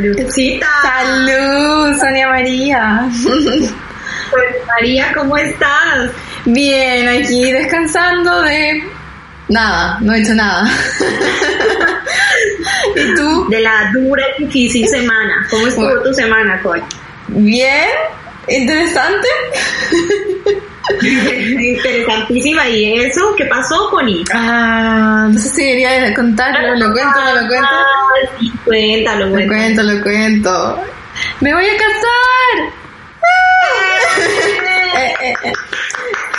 Saludcita. Salud, Sonia María. Pues María, ¿cómo estás? Bien, aquí descansando de nada, no he hecho nada. ¿Y tú? De la dura y difícil semana. ¿Cómo estuvo Bueno. tu semana, Coy? Bien, interesante. Interesantísima. ¿Y eso? ¿Qué pasó, Connie? Ah, no sé si quería contarlo, lo cuento, lo cuento. Sí, cuéntalo, Lo cuento, lo cuento. ¡Me voy a casar! Eh, eh, eh.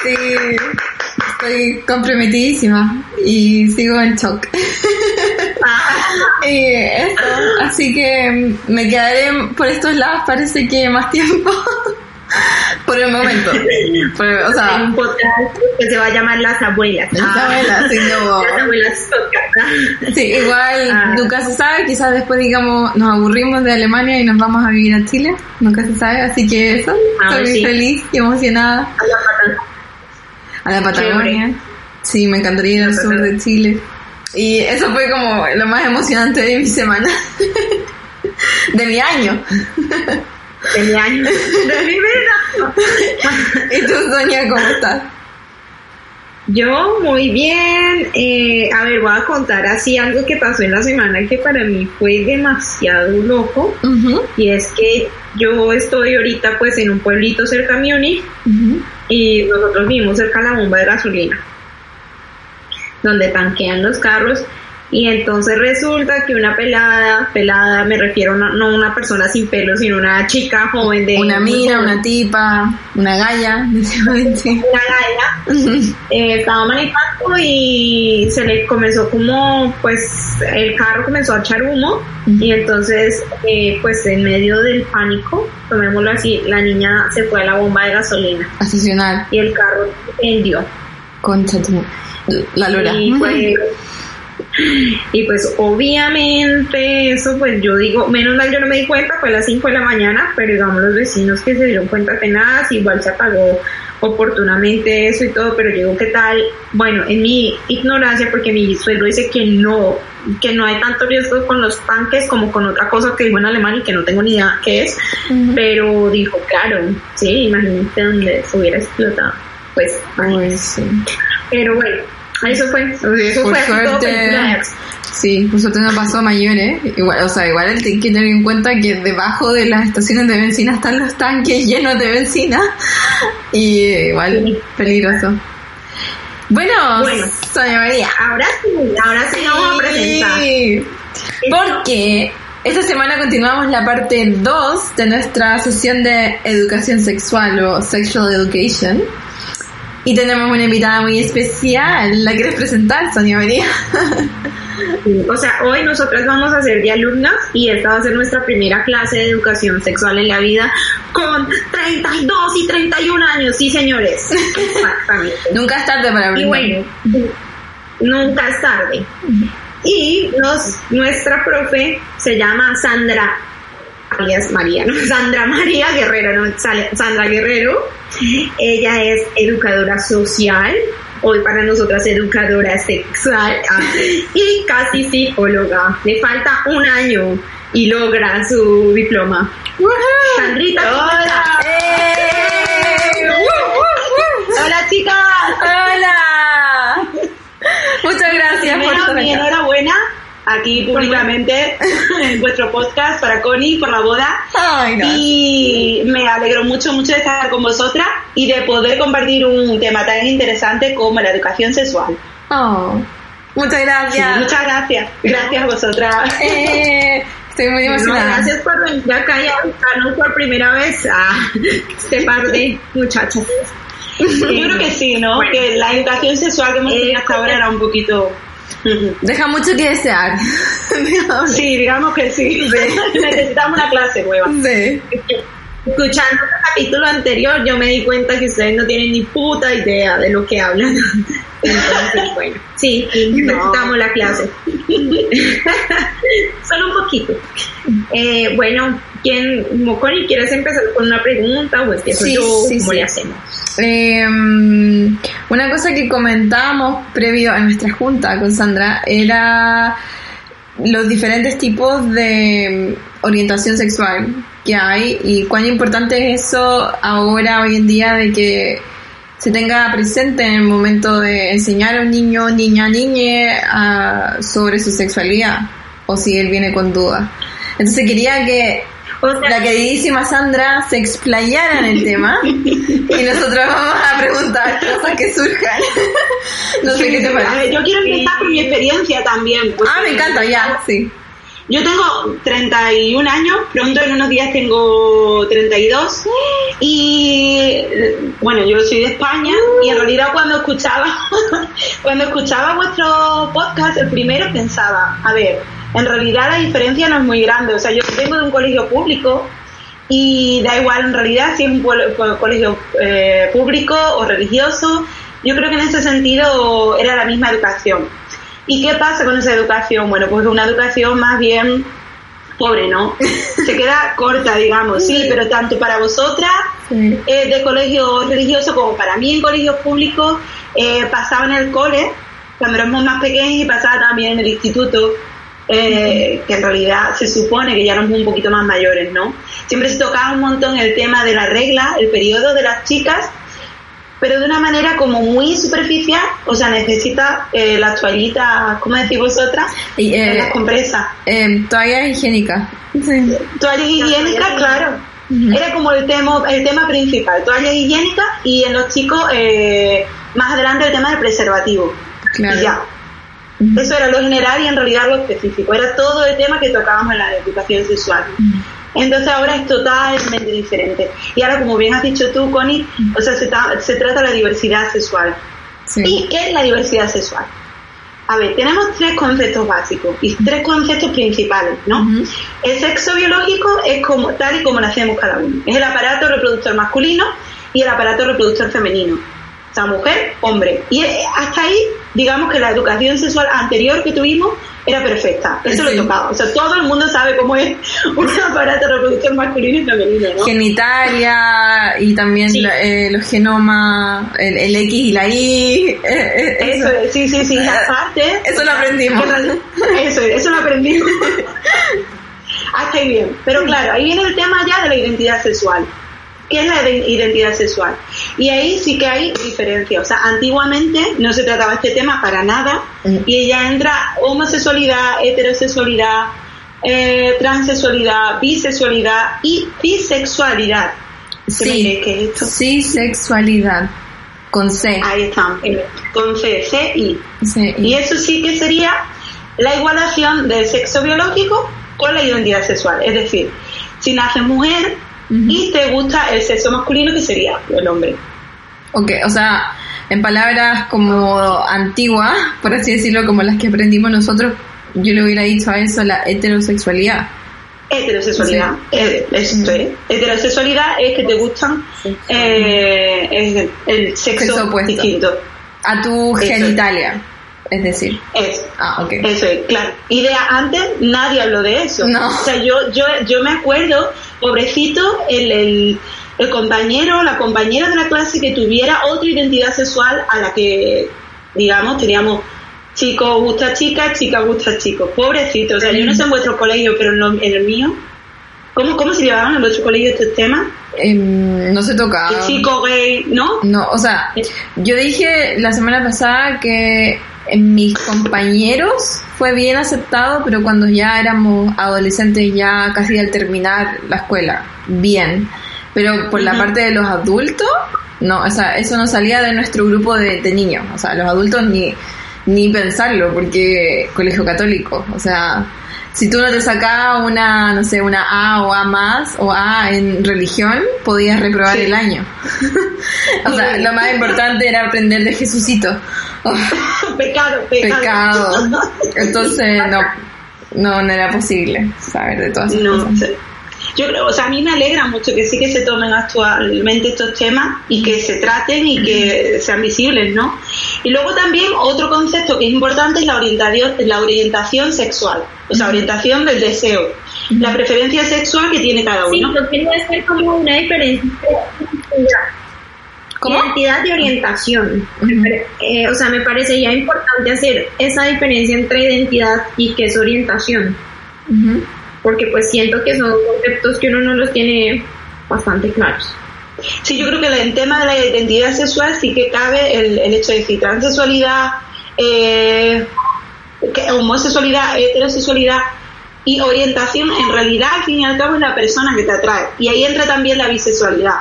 Sí, estoy comprometidísima y sigo en shock. Ah, Y esto, así que me quedaré por estos lados, parece que más tiempo. Por el momento. Por- o hay sea, un podcast que se va a llamar Las Abuelas. Las Abuelas, sí, no. Las Abuelas Podcast. sí, igual Ah. nunca se sabe, quizás después digamos nos aburrimos de Alemania y nos vamos a vivir a Chile, nunca se sabe, así que eso, Ah, estoy sí. feliz y emocionada. A la patata. A la Patagonia. Sí, me encantaría ir al sur de Patagonia. Chile. Y eso fue como lo más emocionante de mi semana. de mi año. De mi año. De mi vida. ¿Y tú, Sonia, cómo estás? Yo muy bien. Eh, a ver, voy a contar así algo que pasó en la semana que para mí fue demasiado loco. Y es que yo estoy ahorita pues en un pueblito cerca a Múnich y nosotros vivimos cerca de la bomba de gasolina, donde tanquean los carros. Y entonces resulta que una pelada, pelada, me refiero a una- no una persona sin pelo, sino una chica joven de... Una mina, joven, una tipa, una galla, una galla, eh, estaba manejando y se le comenzó como, pues, el carro comenzó a echar humo. Y entonces, eh, pues, en medio del pánico, tomémoslo así, la niña se fue a la bomba de gasolina. Estacionar. y el carro prendió. Concha tu... La lora. Y pues, y pues obviamente eso pues yo digo, menos mal yo no me di cuenta, fue a las 5 de la mañana, pero digamos los vecinos que se dieron cuenta apenas, igual se apagó oportunamente eso y todo, pero digo, ¿qué tal? Bueno, en mi ignorancia, porque mi suegro dice que no, que no hay tanto riesgo con los tanques como con otra cosa que dijo en alemán y que no tengo ni idea qué es, pero dijo, claro, sí, imagínate donde se hubiera explotado. Pues, sí. pero bueno, eso fue. Eso Por fue suerte. Sí, por suerte no pasó a mayores. Igual, o sea, igual hay que tener en cuenta que debajo de las estaciones de benzina están los tanques llenos de benzina. Y eh, igual Sí. peligroso. Bueno, Bueno. Sonia María. Ahora sí, ahora sí vamos a presentar. Sí. Porque esta semana continuamos la parte 2 de nuestra sesión de educación sexual o sexual education. Y tenemos una invitada muy especial. ¿La quieres presentar, Sonia María? O sea, hoy nosotras vamos a ser de alumnas y esta va a ser nuestra primera clase de educación sexual en la vida con 32 y 31 años, sí señores. Exactamente. Nunca es tarde para Y aprender. bueno, nunca es tarde. Y nos, nuestra profe se llama Sandra alias María, ¿no? Sandra María Guerrero, ¿no? Sandra Guerrero. Ella es educadora social, hoy para nosotras educadora sexual ah, y casi psicóloga. Le falta un año y logra su diploma. Sandrita, ¿cómo estás? ¡Eh! Hola chicas. ¡Hola! Muchas gracias por Primero, acá. enhorabuena aquí públicamente en vuestro podcast para Connie por la boda. Ay, no. Y me alegro mucho, mucho de estar con vosotras y de poder compartir un tema tan interesante como la educación sexual. Oh, muchas Sí, gracias. muchas gracias. Gracias a vosotras. Eh, estoy muy No, emocionada. gracias por venir acá y avisarnos por primera vez a este par de muchachas. Yo creo que sí, ¿no? Bueno. Que la educación sexual que hemos tenido hasta ahora era un poquito... Deja mucho que desear. Sí, digamos que sí. Necesitamos una clase nueva. Sí. Escuchando el capítulo anterior, yo me di cuenta que ustedes no tienen ni puta idea de lo que hablan. Entonces, bueno, sí, necesitamos la clase. Solo un poquito. Eh, bueno, ¿quién, Moconi, quieres empezar con una pregunta o Sí, yo? sí, ¿Cómo sí. le hacemos? Eh, una cosa que comentábamos previo a nuestra junta con Sandra era los diferentes tipos de orientación sexual que hay y cuán importante es eso ahora, hoy en día, de que se tenga presente en el momento de enseñar a un niño, niña, niñe a, sobre su sexualidad o si él viene con dudas. Entonces quería que O sea, la queridísima Sandra se explayara en el tema y nosotros vamos a preguntar cosas que surjan. No sé qué te parece. yo quiero empezar por mi experiencia también. Ah, me encanta, ya, sí. Yo tengo 31 años, pronto en unos días tengo 32 y bueno, yo soy de España y en realidad cuando escuchaba cuando escuchaba vuestro podcast, el primero pensaba, a ver, en realidad la diferencia no es muy grande, o sea, yo vengo de un colegio público y da igual en realidad si es un colegio eh, público o religioso, yo creo que en ese sentido era la misma educación. ¿Y qué pasa con esa educación? Bueno, pues una educación más bien pobre, ¿no? Se queda corta, digamos, sí, pero tanto para vosotras Sí. eh, de colegio religioso como para mí en colegios públicos, eh, pasaba en el cole, cuando éramos más pequeños y pasaba también en el instituto, eh, que en realidad se supone que ya éramos un poquito más mayores, ¿no? Siempre se tocaba un montón el tema de la regla, el periodo de las chicas, pero de una manera como muy superficial, o sea, necesita eh, las toallitas, ¿cómo decís vosotras? Y, eh, las compresas. Eh, toalla higiénica. Sí. Toallas higiénicas, claro. Era como el tema, el tema principal, toallas higiénicas y en los chicos eh, más adelante el tema del preservativo. Claro. Y ya. Eso era lo general y en realidad lo específico. Era todo el tema que tocábamos en la educación sexual. Entonces ahora es totalmente diferente. Y ahora, como bien has dicho tú, Connie, o sea, se, ta- se trata de la diversidad sexual. Sí. ¿Y qué es la diversidad sexual? A ver, tenemos tres conceptos básicos y tres conceptos principales, ¿no? El sexo biológico es como tal y como nacemos cada uno. Es el aparato reproductor masculino y el aparato reproductor femenino. O sea, mujer, hombre. Y eh, hasta ahí, digamos que la educación sexual anterior que tuvimos era perfecta. Eso Sí. lo tocaba. O sea, todo el mundo sabe cómo es un aparato reproductor masculino y femenino, ¿no? Genitalia y también Sí. la- eh, los genomas, el, el X y la Y. eh, eh, Eso, es, sí, sí, sí, esa parte. Eso lo aprendimos. Eso, es, eso lo aprendimos. Hasta ahí bien. Pero claro, ahí viene el tema ya de la identidad sexual. ¿Qué es la de- identidad sexual? Y ahí sí que hay diferencia. O sea, antiguamente no se trataba este tema para nada Mm. y ya entra homosexualidad, heterosexualidad, eh, transexualidad, bisexualidad y bisexualidad. ¿Qué me Sí, que es esto? sí, sexualidad. Con C. Ahí están, con C, C, I. Sí, Y eso sí que sería la igualación del sexo biológico con la identidad sexual. Es decir, si naces mujer y te gusta el sexo masculino, que sería el hombre. Ok, o sea, en palabras como antiguas, por así decirlo, como las que aprendimos nosotros, yo le hubiera dicho a eso la heterosexualidad. Heterosexualidad. eh, esto es. Heterosexualidad es que te gustan eh, el sexo, Sexo opuesto. distinto. A tu genitalia, es decir. Es. Ah, ok. Eso es, claro. Y de antes nadie habló de eso. No. O sea, yo, yo, yo me acuerdo, pobrecito, el, el, el compañero, la compañera de la clase que tuviera otra identidad sexual a la que, digamos, teníamos chicos gusta chicas, chicas gusta chicos. Pobrecito. O sea, yo no sé en vuestros colegios, pero en, lo- en el mío, ¿cómo, ¿cómo se llevaban en vuestro colegio estos temas? Em, no se toca. Que chico gay, ¿no? No, o sea, yo dije la semana pasada que en mis compañeros fue bien aceptado, pero cuando ya éramos adolescentes, ya casi al terminar la escuela, bien. Pero por la parte de los adultos, no, o sea, eso no salía de nuestro grupo de, de niños. O sea, los adultos ni, ni pensarlo, porque colegio católico, o sea, si tú no te sacabas una, no sé, una A o A más o A en religión, podías reprobar Sí. el año. o sea, lo más importante era aprender de Jesucito. Oh, pecado, pecado. pecado. Entonces, no, no, no era posible saber de todas esas No, cosas. sé. Yo creo, o sea, a mí me alegra mucho que sí que se tomen actualmente estos temas y que se traten y que sean visibles, ¿no? Y luego también otro concepto que es importante es la orientación, la orientación sexual, o sea, orientación del deseo, la preferencia sexual que tiene cada Sí, uno. yo quería hacer como una diferencia entre ¿Cómo? identidad y orientación. Eh, o sea, me parecería importante hacer esa diferencia entre identidad y que es orientación. Porque pues siento que son conceptos que uno no los tiene bastante claros. Sí, yo creo que en el tema de la identidad sexual sí que cabe el, el hecho de decir transexualidad, eh, homosexualidad, heterosexualidad y orientación, en realidad al fin y al cabo es la persona que te atrae. Y ahí entra también la bisexualidad.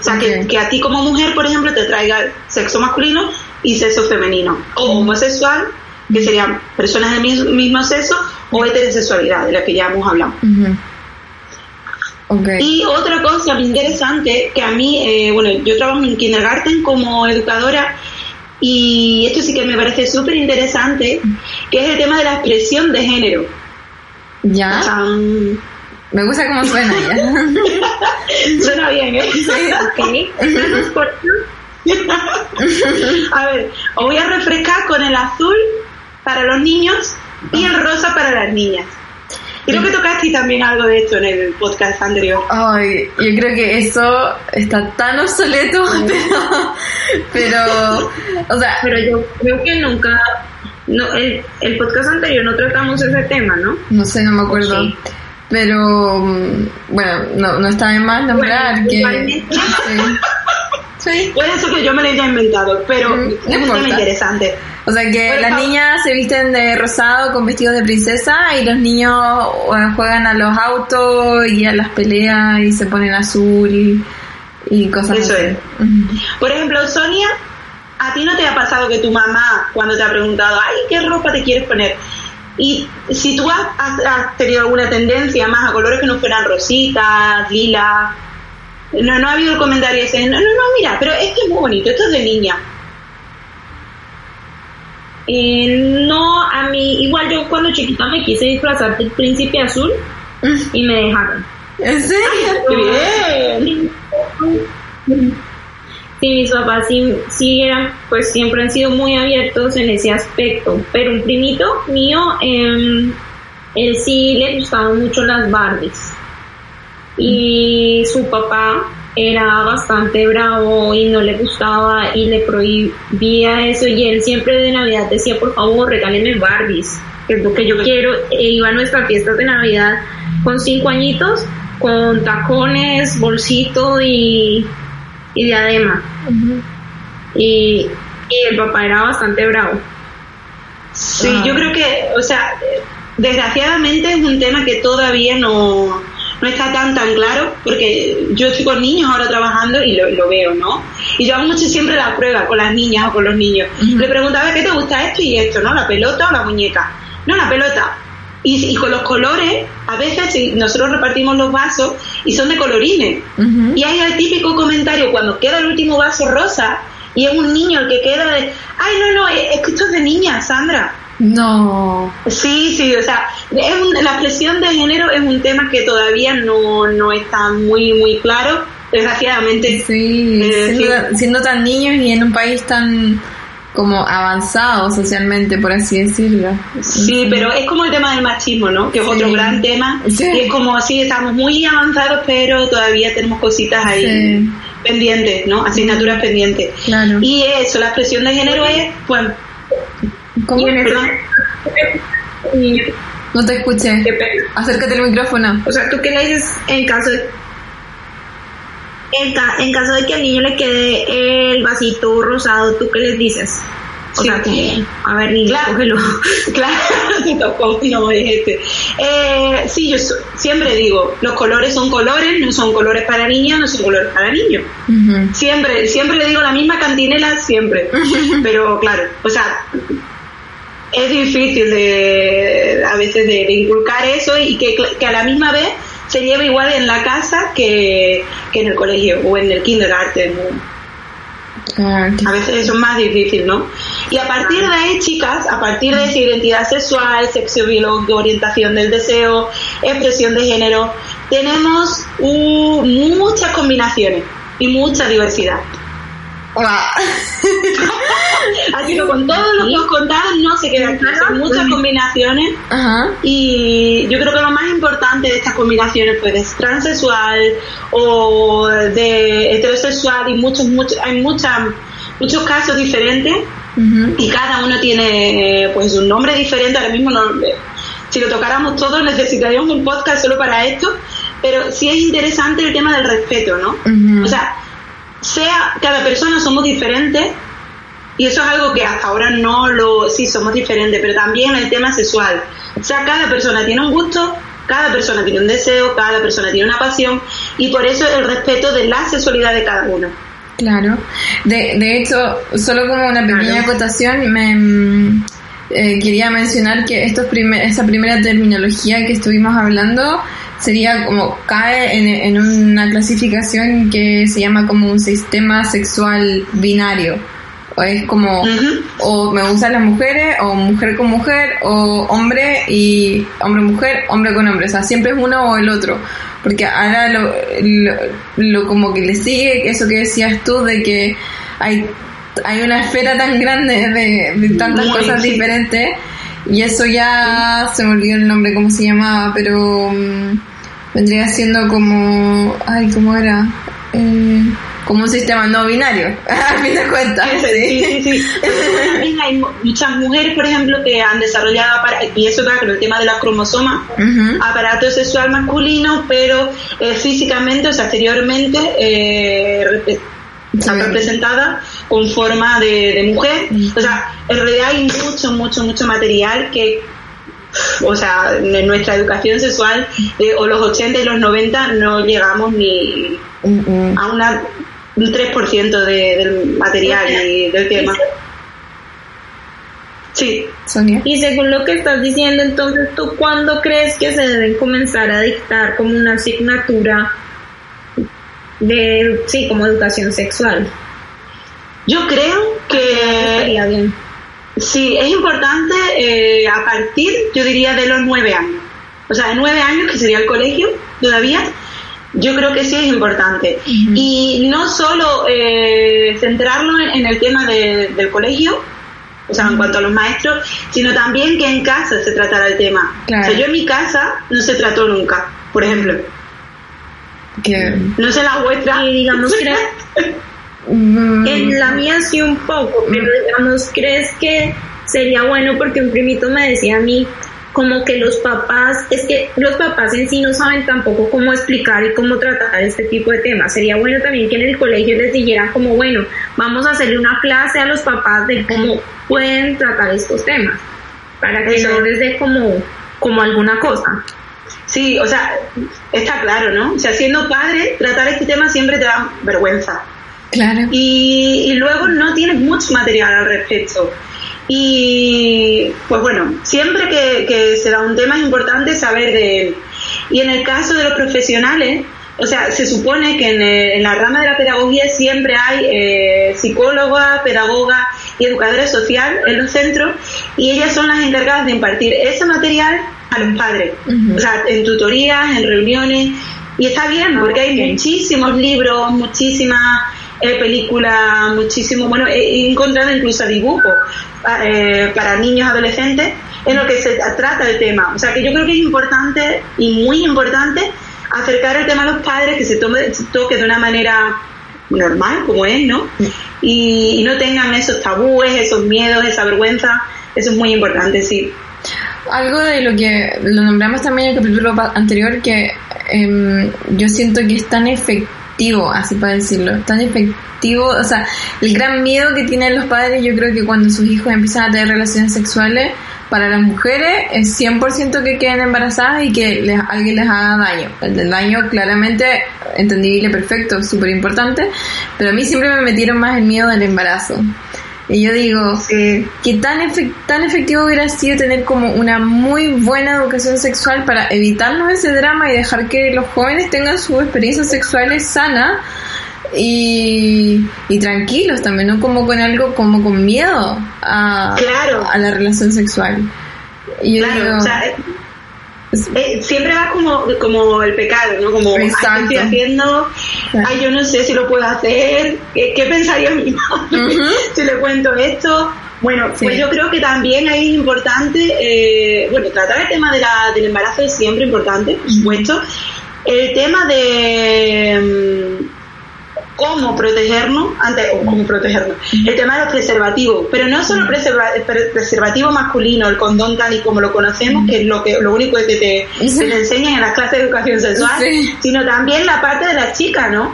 O sea, que, que a ti como mujer, por ejemplo, te traiga sexo masculino y sexo femenino. O homosexual, que serían personas del mismo, mismo sexo, o heterosexualidad, de la que ya hemos hablado. Ok. Y otra cosa interesante, que a mí, eh, bueno, yo trabajo en kindergarten como educadora y esto sí que me parece súper interesante, que es el tema de la expresión de género. ¿Ya? Tan- Me gusta cómo suena ya. Suena bien, ¿eh? Ok, gracias por- A ver, os voy a refrescar con el azul para los niños y el rosa para las niñas. Creo que tocaste también algo de esto en el podcast anterior. Ay, yo creo que eso está tan obsoleto, pero, pero, o sea, Pero yo creo que nunca, no, el, el podcast anterior no tratamos ese tema, ¿no? no sé, no me acuerdo. Sí. Pero, mm, bueno, no, no está de más nombrar Bueno, que... Sí. Puede ser que yo me lo haya inventado, pero Mm, es un tema interesante. O sea que las niñas se visten de rosado con vestidos de princesa y los niños juegan a los autos y a las peleas y se ponen azul y, y cosas Eso así. es. Por ejemplo, Sonia, ¿a ti no te ha pasado que tu mamá, cuando te ha preguntado, ay, ¿qué ropa te quieres poner? Y si tú has, has- has tenido alguna tendencia más a colores que no fueran rositas, lilas, no, no ha habido el comentario ese, no, no, no, mira, pero es que es muy bonito, esto es de niña. Eh, no, a mí, igual yo cuando chiquita me quise disfrazar del príncipe azul y me dejaron. ¿En serio? ¡Qué bien! Sí, mis papás sí, sí eran, pues siempre han sido muy abiertos en ese aspecto, pero un primito mío, eh, él sí le gustaban mucho las Barbies y su papá era bastante bravo y no le gustaba y le prohibía eso. Y él siempre de Navidad decía por favor regálenme Barbies que es lo que yo quiero e iba a nuestras fiestas de Navidad con cinco añitos con tacones, bolsito y, y diadema. Y, y el papá era bastante bravo. Sí, Ah. yo creo que, o sea, desgraciadamente es un tema que todavía no, no está tan tan claro, porque yo estoy con niños ahora trabajando y lo, lo veo, ¿no? Y yo hago mucho siempre la prueba con las niñas o con los niños. Le preguntaba, ¿qué te gusta esto y esto, no? ¿La pelota o la muñeca? No, la pelota. Y, y con los colores, a veces si nosotros repartimos los vasos y son de colorines. Y hay el típico comentario cuando queda el último vaso rosa y es un niño el que queda de, ay, no, no, es es que esto es de niña, Sandra. No. Sí, sí, o sea, es un- la expresión de género es un tema que todavía no, no está muy, muy claro, desgraciadamente. Sí, Eh, siendo, siendo tan niños y en un país tan como avanzado socialmente, por así decirlo. Sí, pero es como el tema del machismo, ¿no? Que es Sí. otro gran tema. Sí. Y es como, sí, estamos muy avanzados, pero todavía tenemos cositas ahí pendientes, ¿no? Asignaturas pendientes. Claro. Y eso, la expresión de género es, pues, ¿Cómo? Y en y- No te escuché. Acércate al micrófono. O sea, ¿tú qué le dices en caso de... En, ca- en caso de que al niño le quede el vasito rosado, ¿tú qué les dices? O Sí. sea, que, a ver, niño, Claro. cógelo. Claro, no es este. Eh, sí, yo siempre digo, los colores son colores, no son colores para niñas, no son colores para niños. Ujú. Siempre, siempre le digo la misma cantinela, siempre. Pero claro, o sea, es difícil de, a veces de, de inculcar eso y que, que a la misma vez se lleve igual en la casa que, que en el colegio o en el kindergarten. A veces eso es más difícil, ¿no? Y a partir de ahí, chicas, a partir de esa identidad sexual, sexo biológico, orientación del deseo, expresión de género, tenemos uh, muchas combinaciones y mucha diversidad. Así que con todo lo que os contado no se queda aquí, son muchas combinaciones. Ajá. y yo creo que lo más importante de estas combinaciones pues es transexual o de heterosexual y muchos muchos hay muchas muchos casos diferentes. Y cada uno tiene eh, pues un nombre diferente. Ahora mismo no si lo tocáramos todos necesitaríamos un podcast solo para esto, pero sí es interesante el tema del respeto, ¿no? O sea, sea cada persona somos diferentes y eso es algo que hasta ahora no lo sí somos diferentes, pero también el tema sexual. O sea, cada persona tiene un gusto, cada persona tiene un deseo, cada persona tiene una pasión y por eso el respeto de la sexualidad de cada uno. Claro. De, de hecho, solo como una pequeña Claro. acotación, me mm, eh, quería mencionar que estos primer, esa primera terminología que estuvimos hablando sería como cae en, en una clasificación que se llama como un sistema sexual binario. O es como o me gustan las mujeres, o mujer con mujer, o hombre y hombre mujer, hombre con hombre, o sea, siempre es uno o el otro, porque ahora lo, lo, lo como que le sigue eso que decías tú de que hay hay una esfera tan grande de, de tantas Muy, cosas diferentes y eso ya se me olvidó el nombre cómo se llamaba, pero mm, vendría siendo como ay cómo era Eh, como un sistema no binario, a fin de cuentas. Sí, sí, sí. También hay mu- muchas mujeres, por ejemplo, que han desarrollado, y eso está con el tema de las cromosomas, aparato sexual masculino, pero eh, físicamente, o sea, exteriormente, eh, rep- está Sí. representada con forma de, de mujer. Mm. O sea, en realidad hay mucho, mucho, mucho material que, o sea, en nuestra educación sexual, de, o los 80 y los 90, no llegamos ni a una, un 3% de, del material y del tema. Sí, Sonia. Y según lo que estás diciendo, entonces, ¿tú cuándo crees que se deben comenzar a dictar como una asignatura de, sí, como educación sexual? Yo creo que Estaría bien. sí, es importante eh, a partir, yo diría, de los nueve años. O sea, de nueve años, que sería el colegio todavía, yo creo que sí es importante. Y no solo eh, centrarlo en, en el tema de- del colegio, o sea, en cuanto a los maestros, sino también que en casa se tratara el tema. Claro. O sea, yo en mi casa no se trató nunca, por ejemplo. Que, No sé la vuestra. Y digamos. mm, En la mía sí un poco, pero digamos, ¿crees que sería bueno? Porque un primito me decía a mí como que los papás, es que los papás en sí no saben tampoco cómo explicar y cómo tratar este tipo de temas. Sería bueno también que en el colegio les dijeran como, bueno, vamos a hacerle una clase a los papás de cómo pueden tratar estos temas, para que no les dé como, como alguna cosa. Sí, o sea, está claro, ¿no? O sea, siendo padre, tratar este tema siempre te da vergüenza. Claro. y, y luego no tienes mucho material al respecto. Y pues bueno, siempre que, que se da un tema es importante saber de él. Y en el caso de los profesionales, o sea, se supone que en, eh, en la rama de la pedagogía siempre hay eh, psicóloga, pedagoga y educadora social en los centros y ellas son las encargadas de impartir ese material a los padres. O sea, en tutorías, en reuniones. Y está bien, porque hay muchísimos libros, muchísimas eh, películas, muchísimo, bueno, he encontrado incluso dibujos pa- eh, para niños adolescentes en lo que se trata el tema. O sea, que yo creo que es importante y muy importante acercar el tema a los padres, que se, toque de una manera normal, como es, ¿no? Y, no tengan esos tabúes, esos miedos, esa vergüenza. Eso es muy importante, sí. Algo de lo que lo nombramos también en el capítulo anterior que em, yo siento que es tan efectivo, así para decirlo, tan efectivo, o sea, el gran miedo que tienen los padres yo creo que cuando sus hijos empiezan a tener relaciones sexuales, para las mujeres es 100% que queden embarazadas y que les- alguien les haga daño. El daño claramente entendible, perfecto, súper importante, pero a mí siempre me metieron más el miedo del embarazo. Y yo digo, que tan, efec- tan efectivo hubiera sido tener como una muy buena educación sexual para evitarnos ese drama y dejar que los jóvenes tengan sus experiencias sexuales sanas y, y tranquilos también, no como con algo como con miedo a, Claro. a la relación sexual. Y yo Claro, digo, o sea, eh, siempre va como, como el pecado, ¿no? Como, ay, ¿qué Exacto. estoy haciendo? Ay, yo no sé si lo puedo hacer. ¿Qué, qué pensaría mi madre si le cuento esto? Bueno, Sí. pues yo creo que también ahí es importante, eh, bueno, tratar el tema de la, del embarazo es siempre importante, por supuesto. El tema de, cómo protegernos ante o cómo protegernos el tema de los preservativos pero no solo preserva- pre- preservativo masculino el condón tal y como lo conocemos que es lo que lo único que te, te enseñan en las clases de educación sexual Sí. sino también la parte de la chica no.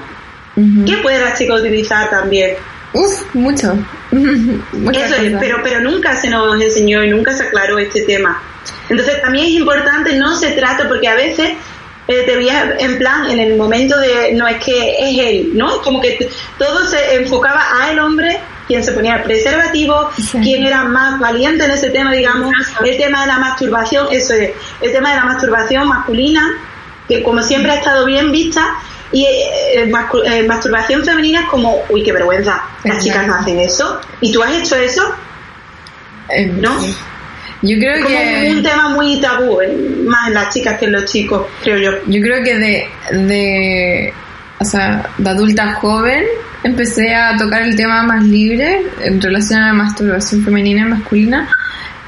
¿qué puede la chica utilizar también? Uf, mucho. Eso es, pero, pero nunca se nos enseñó y nunca se aclaró este tema. Entonces también es importante, no se trata, porque a veces eh, te veías en plan, en el momento de, no es que es él, ¿no? Como que todo se enfocaba a el hombre, quien se ponía el preservativo, Sí. quien era más valiente en ese tema, digamos, el tema de la masturbación, eso es, el tema de la masturbación masculina, que como siempre ha estado bien vista, y eh, eh, eh, masturbación femenina es como, uy, qué vergüenza, las chicas no hacen eso, y tú has hecho eso, Eh, ¿no? sí. Yo creo como que un tema muy tabú, eh, más en las chicas que en los chicos, creo yo. yo creo que de de o sea, de adulta joven empecé a tocar el tema más libre en relación a la masturbación femenina y masculina,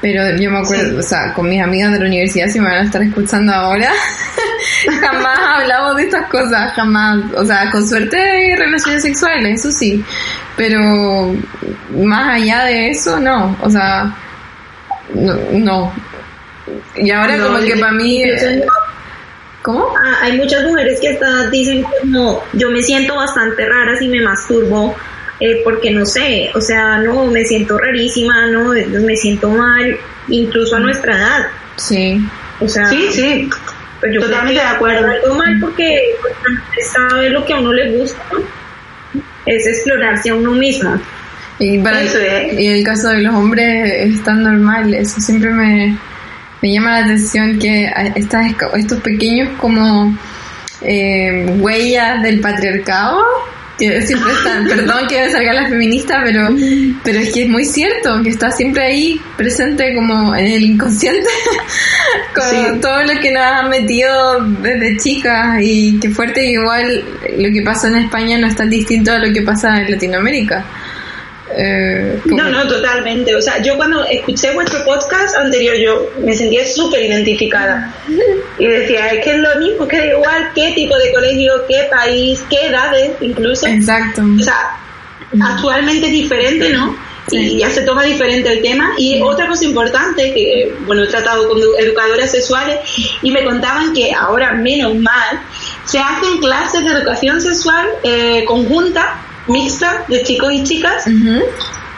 pero yo me acuerdo, Sí. o sea, con mis amigas de la universidad si me van a estar escuchando ahora, jamás hablamos de estas cosas, jamás, o sea, con suerte hay relaciones sexuales, eso sí, pero más allá de eso no, o sea, no, no. Y ahora No, como que para mí Incluso, ¿Cómo? ah, hay muchas mujeres que hasta dicen como yo me siento bastante rara si me masturbo eh, porque no sé, o sea, no, me siento rarísima, no, me siento mal, incluso a nuestra edad. Sí. O sea, Sí, sí, pues yo totalmente de acuerdo. algo mal porque pues, sabe lo que a uno le gusta, ¿no? es explorarse a uno mismo. Y, para y el caso de los hombres es tan normal, eso siempre me, me llama la atención que estas, estos pequeños como eh, huellas del patriarcado, que siempre están, perdón que me salga la feminista, pero, pero es que es muy cierto, que está siempre ahí presente como en el inconsciente, con Sí. todo lo que nos han metido desde chicas y que fuerte igual lo que pasa en España no es tan distinto a lo que pasa en Latinoamérica. Eh, No, no, totalmente. O sea, yo cuando escuché vuestro podcast anterior, yo me sentía súper identificada. Y decía, es que es lo mismo, que da igual qué tipo de colegio, qué país, qué edades, incluso. Exacto. O sea, actualmente es diferente, ¿no? Sí. Y ya se toma diferente el tema. Y otra cosa importante, que bueno, he tratado con edu- educadoras sexuales y me contaban que ahora, menos mal, se hacen clases de educación sexual eh, conjunta, mixta, de chicos y chicas,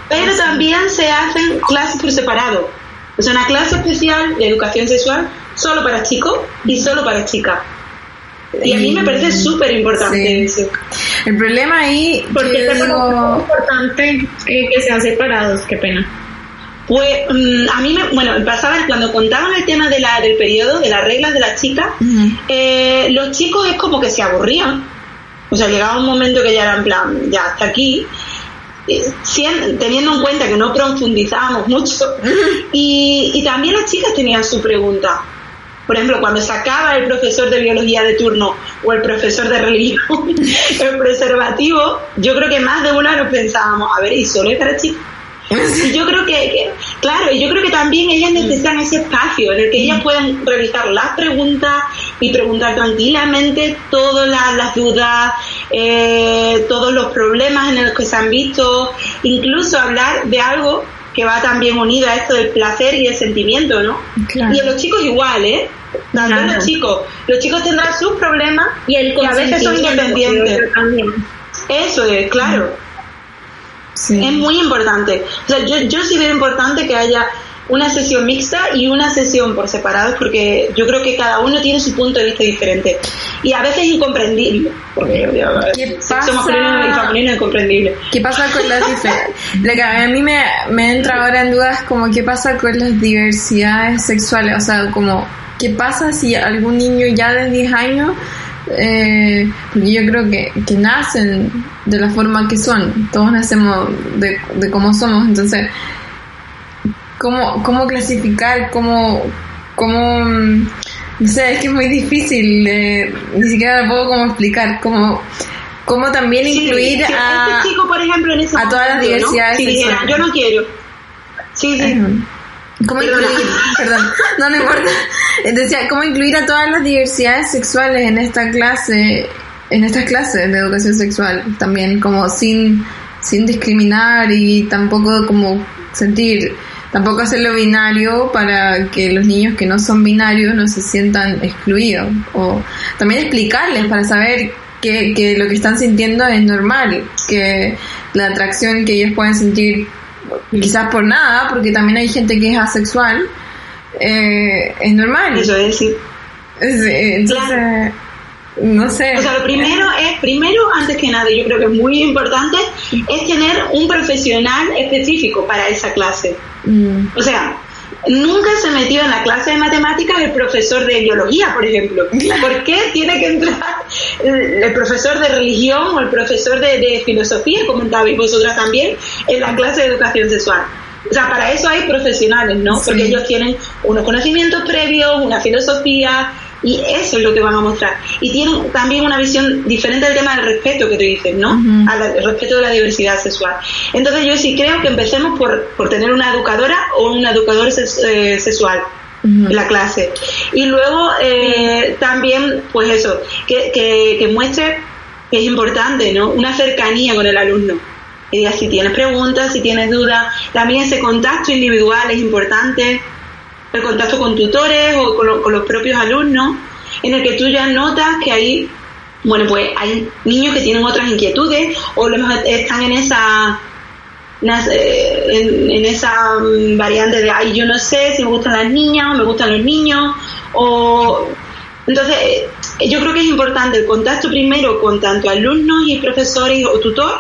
pero también se hacen clases por separado. Sea, una clase especial de educación sexual solo para chicos y solo para chicas. Y a mí me parece súper importante Sí. eso. El problema ahí, Porque es digo, importante que sean separados, qué pena. Pues mm, a mí, me, bueno, pasaba cuando contaban el tema de la, del periodo, de las reglas de las chicas, eh, los chicos es como que se aburrían. O sea, llegaba un momento que ya era en plan, ya hasta aquí, eh, teniendo en cuenta que no profundizábamos mucho. Y, y también las chicas tenían su pregunta. Por ejemplo, cuando sacaba el profesor de biología de turno o el profesor de religión el preservativo, yo creo que más de una nos pensábamos, a ver, ¿y solo es para chicas? Y yo creo que, que- claro, y yo creo que también ellas necesitan ese espacio en el que ellas puedan realizar las preguntas y preguntar tranquilamente todas las, las dudas, eh, todos los problemas en los que se han visto, incluso hablar de algo que va también unido a esto del placer y el sentimiento, ¿no? Claro. Y en los chicos igual, ¿eh? También Claro. los chicos. Los chicos tendrán sus problemas Y el y a veces son independientes. también. Eso es, claro. Sí. Es muy importante. O sea, yo, yo sí veo importante que haya una sesión mixta y una sesión por separado porque yo creo que cada uno tiene su punto de vista diferente. Y a veces es incomprendible. Porque ¿Qué pasa? sexo masculino y femenino es incomprendible. ¿Qué pasa con las diferencias? Lo que a mí me, me entra ahora en dudas como qué pasa con las diversidades sexuales, o sea, como qué pasa si algún niño ya de 10 años, eh, porque yo creo que, que nacen de la forma que son, todos nacemos de, de cómo somos, entonces, ¿cómo, cómo clasificar, cómo, cómo, mm, no sé, es que es muy difícil, eh, ni siquiera puedo como explicar, cómo, cómo también Sí, incluir a... este chico, por ejemplo, en ese a todas las momento, ¿no? diversidades Si dijera, yo no quiero. Sí, sí. ¿Cómo Perdona. incluir, perdón, no, no importa. Decía, ¿cómo incluir a todas las diversidades sexuales en esta clase en estas clases de educación sexual también, como sin, sin discriminar y tampoco como sentir, tampoco hacerlo binario para que los niños que no son binarios no se sientan excluidos. O también explicarles para saber que, que lo que están sintiendo es normal, que la atracción que ellos pueden sentir quizás por nada, porque también hay gente que es asexual, eh, es normal. Eso es, sí. Es- eh, Entonces, no sé. O sea, lo primero es, primero, antes que nada, yo creo que es muy importante, es tener un profesional específico para esa clase. Mm, O sea, nunca se metió en la clase de matemáticas el profesor de biología, por ejemplo. ¿Por qué tiene que entrar el, el profesor de religión o el profesor de, de filosofía, comentabais vosotras también, en la clase de educación sexual? O sea, para eso hay profesionales, ¿no? Sí. Porque ellos tienen unos conocimientos previos, una filosofía, y eso es lo que van a mostrar. Y tienen también una visión diferente del tema del respeto que tú dices, ¿no? Al al respeto de la diversidad sexual. Entonces yo sí creo que empecemos por, por tener una educadora o un educador eh, sexual en la clase. Y luego eh, también, pues eso, que, que, que muestre que es importante, ¿no? Una cercanía con el alumno. Que diga si tienes preguntas, si tienes dudas. También ese contacto individual es importante. El contacto con tutores o con, lo- con los propios alumnos, en el que tú ya notas que hay, bueno, pues hay niños que tienen otras inquietudes o lo mejor están en esa eh, en, esa mm, variante de, ay, yo no sé si me gustan las niñas o me gustan los niños, o... Entonces, eh, yo creo que es importante el contacto primero con tanto alumnos y profesores o tutor.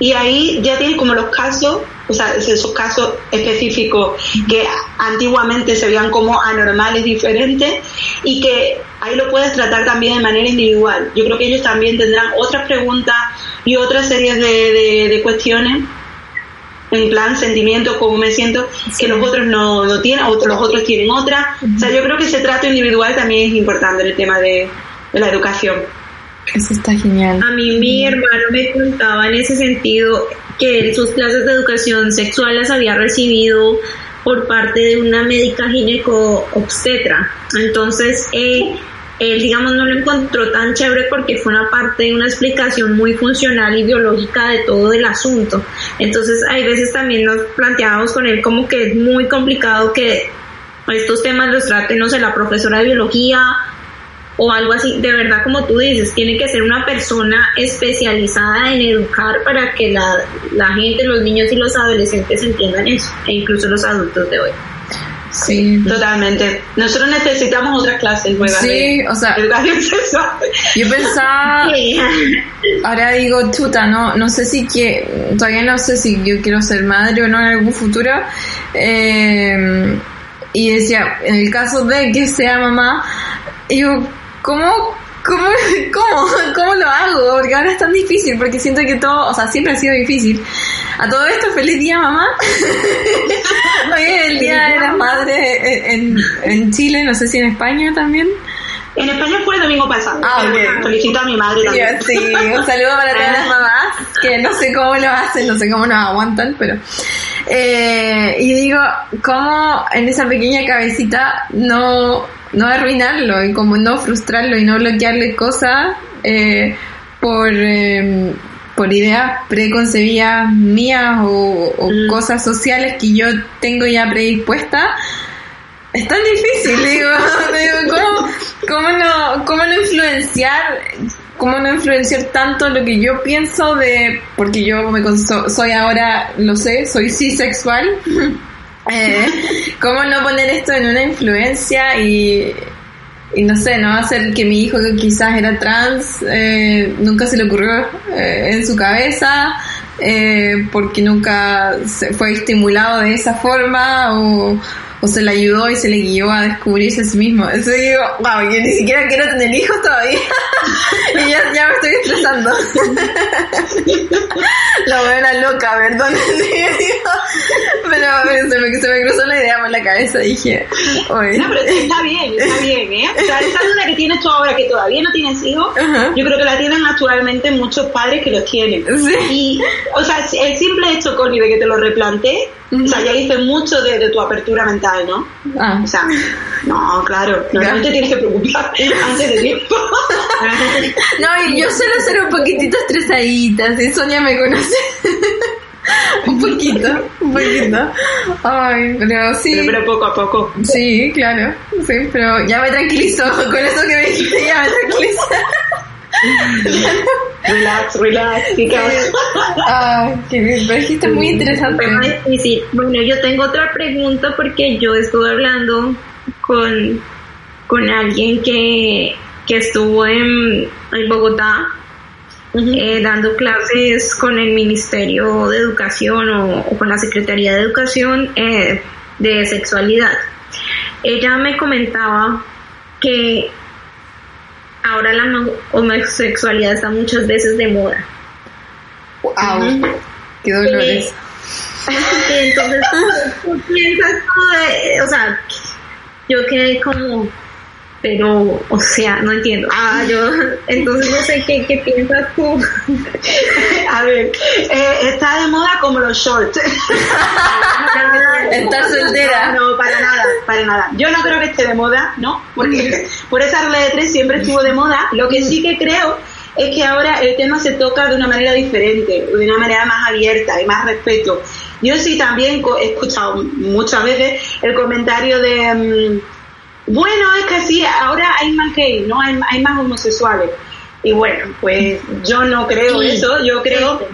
Y ahí ya tienes como los casos, o sea, esos casos específicos que antiguamente se veían como anormales diferentes y que ahí lo puedes tratar también de manera individual. Yo creo que ellos también tendrán otras preguntas y otras series de, de- de cuestiones en plan sentimientos, cómo me siento, que los otros no, no tienen, o los otros tienen otras. O sea, yo creo que ese trato individual también es importante en el tema de, de la educación. Eso está genial. A mí mi hermano me contaba en ese sentido que sus clases de educación sexual las había recibido por parte de una médica gineco obstetra. Entonces, eh, él, digamos, no lo encontró tan chévere porque fue una parte de una explicación muy funcional y biológica de todo el asunto. Entonces, hay veces también nos planteábamos con él como que es muy complicado que estos temas los trate, no sé, la profesora de biología o algo así, de verdad como tú dices, tiene que ser una persona especializada en educar para que la, la gente, los niños y los adolescentes entiendan eso, e incluso los adultos de hoy. Sí. Totalmente. Nosotros necesitamos otras clases nuevas Sí, de o sea, educación sexual. yo pensaba, ahora digo, chuta, no, no sé si que, todavía no sé si yo quiero ser madre o no en algún futuro. Eh, y decía, en el caso de que sea mamá, yo, ¿cómo, cómo, cómo, cómo lo hago? Porque ahora es tan difícil, porque siento que todo, o sea, siempre ha sido difícil. A todo esto, feliz día, mamá. Hoy es el día de las madres en, en Chile, no sé si en España también. En España fue el domingo pasado. Ah, ok. Felicito a mi madre también. Sí, un saludo para todas las mamás, que no sé cómo lo hacen, no sé cómo nos aguantan, pero... Eh, y digo, ¿cómo en esa pequeña cabecita no, no arruinarlo y como no frustrarlo y no bloquearle cosas eh, por, eh, por ideas preconcebidas mías o, o Mm. cosas sociales que yo tengo ya predispuestas? Es tan difícil, digo, ¿cómo, cómo no, cómo no influenciar, cómo no influenciar tanto lo que yo pienso de, porque yo me soy ahora, lo sé, soy cisexual, eh, cómo no poner esto en una influencia y, y no sé, no hacer que mi hijo que quizás era trans, eh, nunca se le ocurrió eh, en su cabeza, eh, porque nunca se fue estimulado de esa forma o, o se le ayudó y se le guió a descubrirse a sí mismo. Eso digo, wow, yo ni siquiera quiero tener hijos todavía y ya, ya me estoy estresando. La buena loca, perdón. pero se, me, se me cruzó la idea por la cabeza, dije, oye. No, pero está bien, está bien, ¿eh? O sea, esa duda que tienes tú ahora, que todavía no tienes hijos, yo creo que la tienen actualmente muchos padres que los tienen. Sí. Y, o sea, el simple hecho, Connie, de que te lo replantees, o sea, ya dice mucho de, de tu apertura mental, ¿no? Ah. O sea, no, claro, no, no te tienes que preocupar antes de tiempo. No, y yo suelo ser un poquitito estresadita, si Sonia me conoce. un poquito, un poquito. Ay, pero sí. Pero, pero poco a poco. Sí, claro. Sí, pero ya me tranquilizó. Con eso que me dijiste ya me tranquilizó. Relax, relax, chicas. Qué bien. Pero dijiste muy interesante. Bueno, yo tengo otra pregunta porque yo estuve hablando con, con alguien que, que estuvo en, en Bogotá eh, dando clases con el Ministerio de Educación o, o con la Secretaría de Educación eh, de sexualidad. Ella me comentaba que ahora la homo- homosexualidad está muchas veces de moda. Wow. Qué dolores. Y entonces tú piensas todo de, o sea, yo quedé como, pero, o sea, no entiendo. Ah, yo, entonces no sé qué, qué piensas tú. A ver, eh, está de moda como los shorts. Estar soltera. No, para nada, para nada. Yo no creo que esté de moda, ¿no? Porque por esa regla de tres siempre estuvo de moda. Lo que sí que creo es que ahora el tema se toca de una manera diferente, de una manera más abierta y más respeto. Yo sí también he escuchado muchas veces el comentario de, mm, bueno, es que sí, ahora hay más gay, ¿no? Hay, hay más homosexuales. Y bueno, pues yo no creo Sí. eso, yo creo...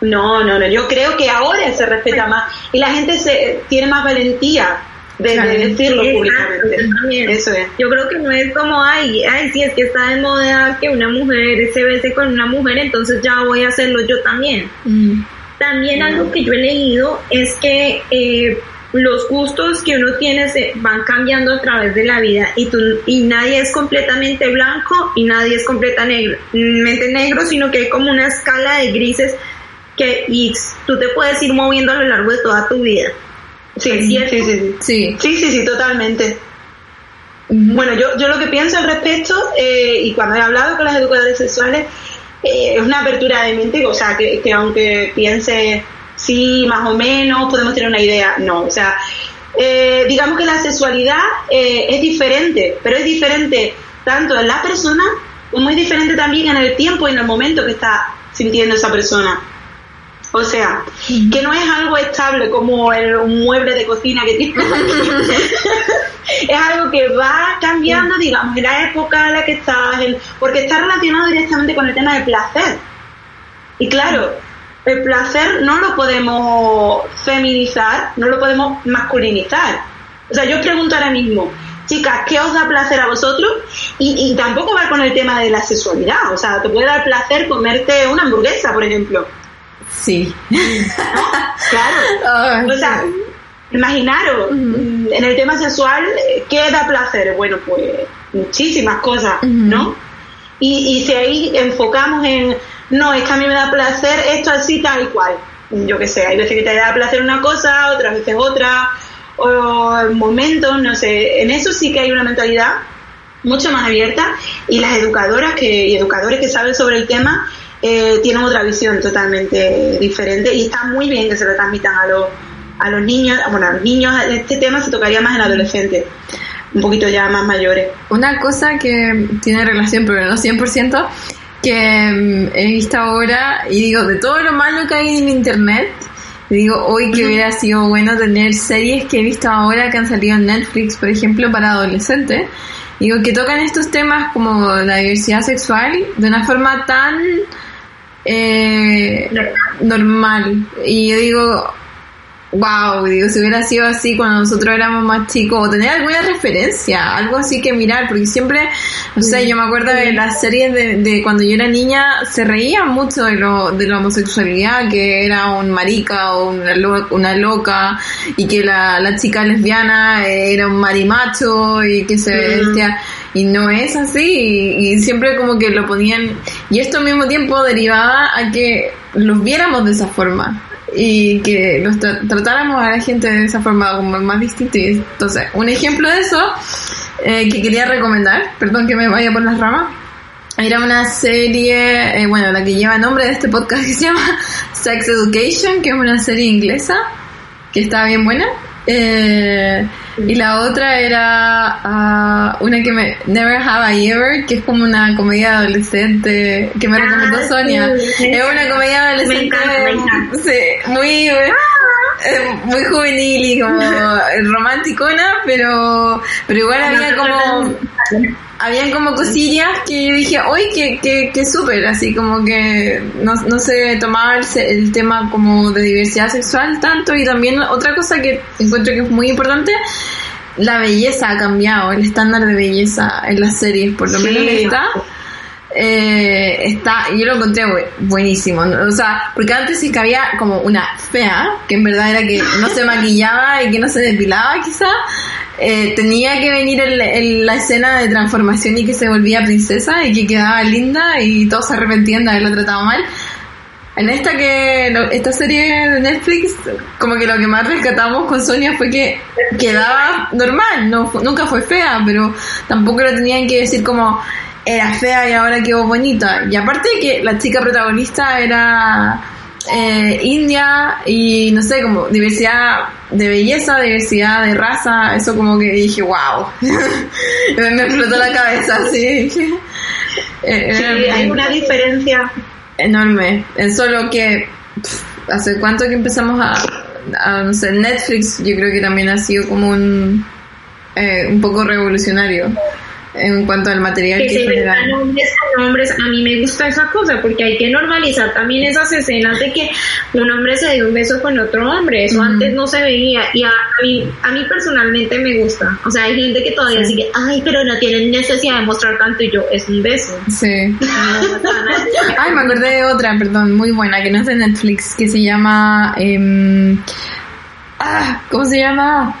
No, no, no, yo creo que ahora se respeta más y la gente se tiene más valentía de, de decirlo Exacto, públicamente. Eso es. Yo creo que no es como, ay, ay, si es que está de moda que una mujer se bese con una mujer, entonces ya voy a hacerlo yo también. Mm. También algo que yo he leído es que eh, los gustos que uno tiene se van cambiando a través de la vida y, tú, y nadie es completamente blanco y nadie es completamente negro, sino que hay como una escala de grises que y tú te puedes ir moviendo a lo largo de toda tu vida. Sí, sí, sí. Sí. Sí, sí, sí, totalmente. Bueno, yo, yo lo que pienso al respecto, eh, y cuando he hablado con las educadoras sexuales, eh, es una apertura de mente, o sea, que, que aunque piense sí, más o menos, podemos tener una idea, no, o sea, eh, digamos que la sexualidad eh, es diferente, pero es diferente tanto en la persona como es diferente también en el tiempo y en el momento que está sintiendo esa persona. O sea, que no es algo estable como el, un mueble de cocina que tiene. es algo que va cambiando, digamos, en la época en la que estás, en- porque está relacionado directamente con el tema del placer. Y claro, el placer no lo podemos feminizar, no lo podemos masculinizar. O sea, yo os pregunto ahora mismo, chicas, ¿qué os da placer a vosotros? Y, y tampoco va con el tema de la sexualidad. O sea, te puede dar placer comerte una hamburguesa, por ejemplo. Sí. Claro. O sea, imaginaros, en el tema sexual, ¿qué da placer? Bueno, pues muchísimas cosas. ¿no? Y, y si ahí enfocamos en, no, es que a mí me da placer esto así, tal cual. Yo qué sé, hay veces que te da placer una cosa, otras veces otra, o en momentos, no sé, en eso sí que hay una mentalidad mucho más abierta y las educadoras que, y educadores que saben sobre el tema eh, tienen otra visión totalmente diferente y está muy bien que se lo transmitan a los, a los niños, bueno, a los niños, este tema se tocaría más en adolescentes, un poquito ya más mayores. Una cosa que tiene relación, pero no 100%, que mm, he visto ahora, y digo, de todo lo malo que hay en internet, digo, hoy que hubiera sido bueno tener series que he visto ahora que han salido en Netflix, por ejemplo, para adolescentes, digo, que tocan estos temas como la diversidad sexual de una forma tan eh, normal. Y yo digo, wow, digo, si hubiera sido así cuando nosotros éramos más chicos, o tener alguna referencia, algo así que mirar, porque siempre, o sea, yo me acuerdo de las series de, de cuando yo era niña, se reían mucho de, lo, de la homosexualidad, que era un marica o una, lo- una loca, y que la, la chica lesbiana eh, era un marimacho, y que se vestía, y no es así, y, y siempre como que lo ponían, y esto al mismo tiempo derivaba a que los viéramos de esa forma y que los tra- tratáramos a la gente de esa forma como más distinta. Entonces, un ejemplo de eso eh, que quería recomendar, perdón que me vaya por las ramas, era una serie, eh, bueno, la que lleva nombre de este podcast que se llama Sex Education, que es una serie inglesa que está bien buena. Eh, Y la otra era ah, una que me. Never Have I Ever, que es como una comedia adolescente que me Ah, recomendó Sonia. sí. Es una comedia adolescente. Me encanta, me encanta. Sí, muy. Eh, muy juvenil y como romanticona, pero, pero igual había como habían como cosillas que yo dije, uy, que, que, que súper, así como que no, no se tomaba el, el tema como de diversidad sexual tanto y también otra cosa que encuentro que es muy importante, la belleza ha cambiado, el estándar de belleza en las series, por lo Sí. menos en esta. Eh, está, yo lo encontré bu- buenísimo, o sea, porque antes sí que había como una fea, que en verdad era que no se maquillaba y que no se depilaba quizá, eh, tenía que venir el- el- la escena de transformación y que se volvía princesa y que quedaba linda y todos se arrepentían de haberla tratado mal. En esta que esta serie de Netflix, como que lo que más rescatamos con Sonia fue que quedaba normal, no nunca fue fea, pero tampoco lo tenían que decir como era fea y ahora quedó bonita. Y aparte que la chica protagonista era eh, india y no sé, como diversidad de belleza, diversidad de raza, eso como que dije, wow, me, me explotó la cabeza, sí. eh, Sí, hay una diferencia. enorme. Es solo que pff, hace cuánto que empezamos a, a, no sé, Netflix, yo creo que también ha sido como un eh, un poco revolucionario en cuanto al material que que, se genera. metan hombres con hombres, a mí me gusta esa cosa porque hay que normalizar también esas escenas de que un hombre se dio un beso con otro hombre, eso antes no se veía y a, a mí a mí personalmente me gusta, o sea hay gente que todavía sigue, ay pero no tienen necesidad de mostrar tanto y yo, es un beso. Sí. Ay, me acordé de otra, perdón, muy buena, que no es de Netflix, que se llama... ah, ¿Cómo se llama?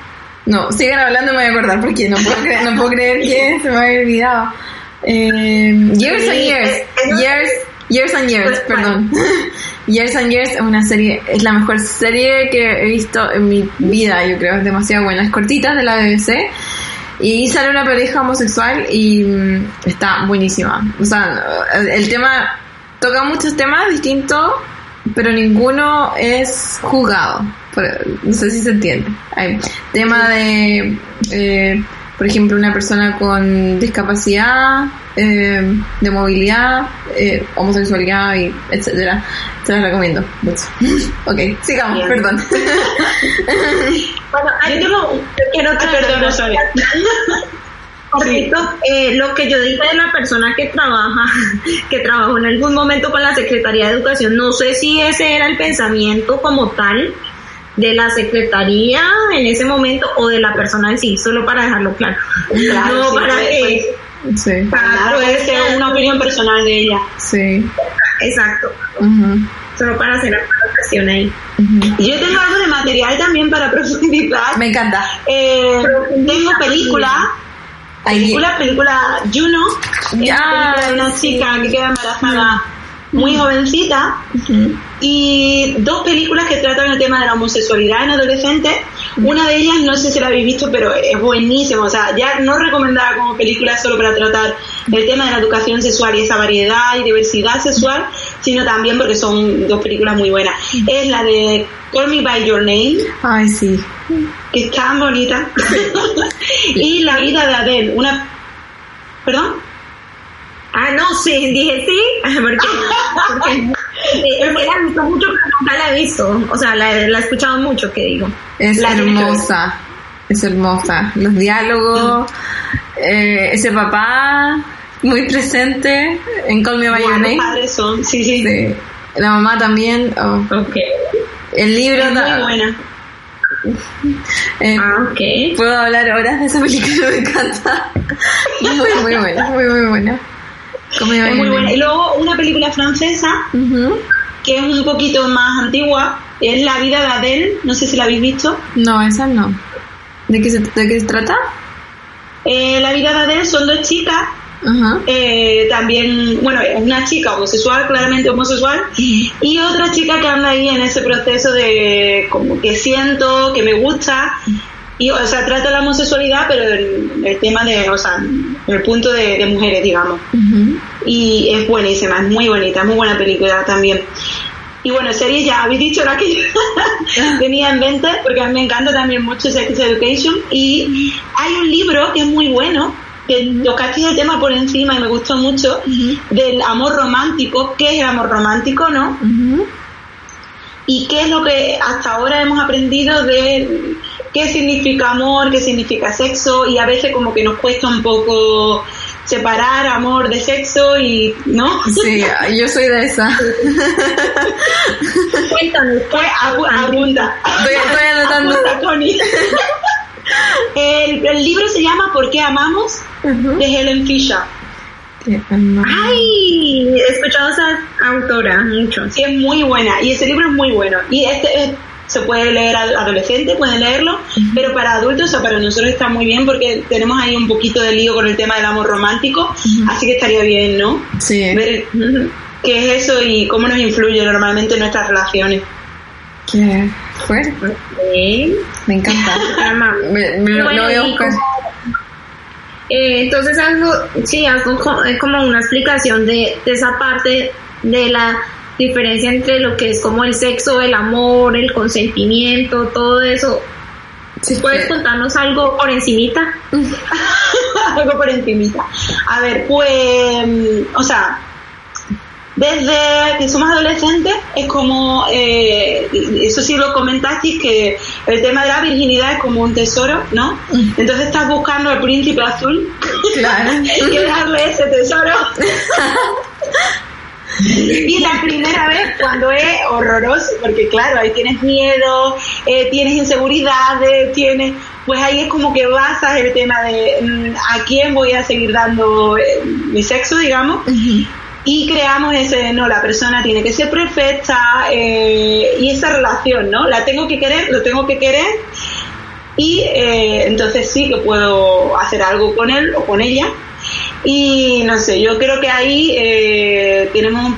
No, sigan hablando me voy a acordar porque no puedo creer, no puedo creer que se me había olvidado. Em, years and Sí, Years. es- es- Years, years and Years, perdón. years and Years es una serie, es la mejor serie que he visto en mi vida, yo creo, es demasiado buena. Es cortita de la BBC. Y sale una pareja homosexual y mm, está buenísima. O sea, el- el tema toca muchos temas distintos, pero ninguno es juzgado. No sé si se entiende. Hay tema de, eh, por ejemplo, una persona con discapacidad, eh, de movilidad, eh, homosexualidad, y etcétera. Se las recomiendo mucho. ok, sigamos, Bien. perdón. Bueno, Yo tengo... quiero Ah, perdón, no, sorry. Correcto, eh, lo que yo dije de la persona que trabaja, que trabajó en algún momento con la Secretaría de Educación, no sé si ese era el pensamiento como tal de la Secretaría en ese momento o de la persona en sí, solo para dejarlo claro. Claro, no sí, para puede- que... sí, para puede ser una opinión personal de ella. sí. Exacto, solo para hacer la aclaración ahí. yo tengo algo de material también para profundizar. Me encanta. Eh, tengo película, Ahí- película, película Juno, Ya, una película de una sí. chica que queda embarazada muy jovencita y dos películas que tratan el tema de la homosexualidad en adolescentes. Una de ellas, no sé si la habéis visto, pero es buenísima. O sea, ya no recomendada como película solo para tratar el tema de la educación sexual y esa variedad y diversidad sexual, sino también porque son dos películas muy buenas. Es la de Call Me By Your Name, Ay, sí. que es tan bonita. y La vida de Adele, una... ¿Perdón? Ah, no, sí, dije sí, porque, porque eh, es que la he visto mucho, pero nunca la he visto. O sea, la, la he escuchado mucho, que digo. Es La hermosa. Es hermosa. Los diálogos, eh, ese papá muy presente en Call Me By Your Name. padres son, sí, sí. Sí. La mamá también. oh. Ok. El libro. Es da- muy buena. eh, Ah, ok. Puedo hablar horas de esa película, me encanta. Muy, muy buena, muy, muy buena. Es muy buena. Y luego una película francesa que es un poquito más antigua, es La vida de Adele, no sé si la habéis visto. No, esa no. ¿De qué se, de qué se trata? Eh, la vida de Adele son dos chicas, eh, también, bueno, una chica homosexual, claramente homosexual, y otra chica que anda ahí en ese proceso de como que siento, que me gusta, y o sea, trata la homosexualidad, pero el, el tema de, o sea, el punto de, de mujeres, digamos. Y es buenísima, es muy bonita, muy buena película también. Y bueno, series ya habéis dicho la que yo tenía en mente, porque a mí me encanta también mucho Sex Education. Y hay un libro que es muy bueno, que tocaste el tema por encima y me gustó mucho, del amor romántico. ¿Qué es el amor romántico, no? Y qué es lo que hasta ahora hemos aprendido de qué significa amor, qué significa sexo y a veces como que nos cuesta un poco separar amor de sexo y no sí yo soy de esa. Cuéntanos pues apunta estoy, anotando. El, el, libro se llama ¿Por qué amamos? de Helen Fisher Ay, he escuchado a esa autora mucho. Sí, es muy buena y ese libro es muy bueno. Y este se puede leer adolescente, pueden leerlo, pero para adultos o para nosotros está muy bien porque tenemos ahí un poquito de lío con el tema del amor romántico, así que estaría bien, ¿no? Sí. Ver qué es eso y cómo nos influye normalmente en nuestras relaciones. Qué fuerte. Me encanta. me, lo, voy a buscar. Eh, entonces, algo, sí, algo es como una explicación de, esa parte de la diferencia entre lo que es como el sexo, el amor, el consentimiento, todo eso. ¿Puedes contarnos algo por encimita? algo por encimita. A ver, pues, o sea, desde que somos adolescentes es como, eh, eso sí lo comentaste, que el tema de la virginidad es como un tesoro, ¿no? Entonces estás buscando al príncipe azul claro. y darle ese tesoro. y la primera vez cuando es horroroso, porque claro, ahí tienes miedo, eh, tienes inseguridades, tienes, pues ahí es como que basas el tema de mm, a quién voy a seguir dando eh, mi sexo, digamos y creamos ese, no, la persona tiene que ser perfecta eh, y esa relación, ¿no? La tengo que querer, lo tengo que querer y eh, entonces sí que puedo hacer algo con él o con ella. Y no sé, yo creo que ahí eh, tenemos,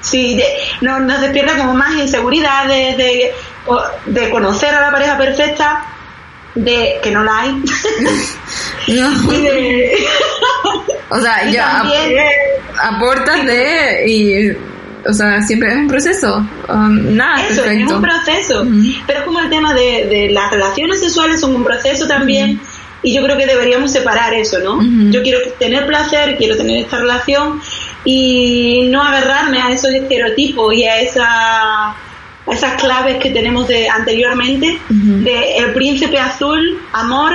sí, no, nos despierta como más inseguridades de, de conocer a la pareja perfecta de que no la hay o sea ya aportas de y o sea siempre es un proceso. Um, nada eso es un proceso. Pero es como el tema de, de, las relaciones sexuales son un proceso también y yo creo que deberíamos separar eso no yo quiero tener placer quiero tener esta relación y no agarrarme a esos estereotipos y a esa esas claves que tenemos de anteriormente, de el príncipe azul, amor,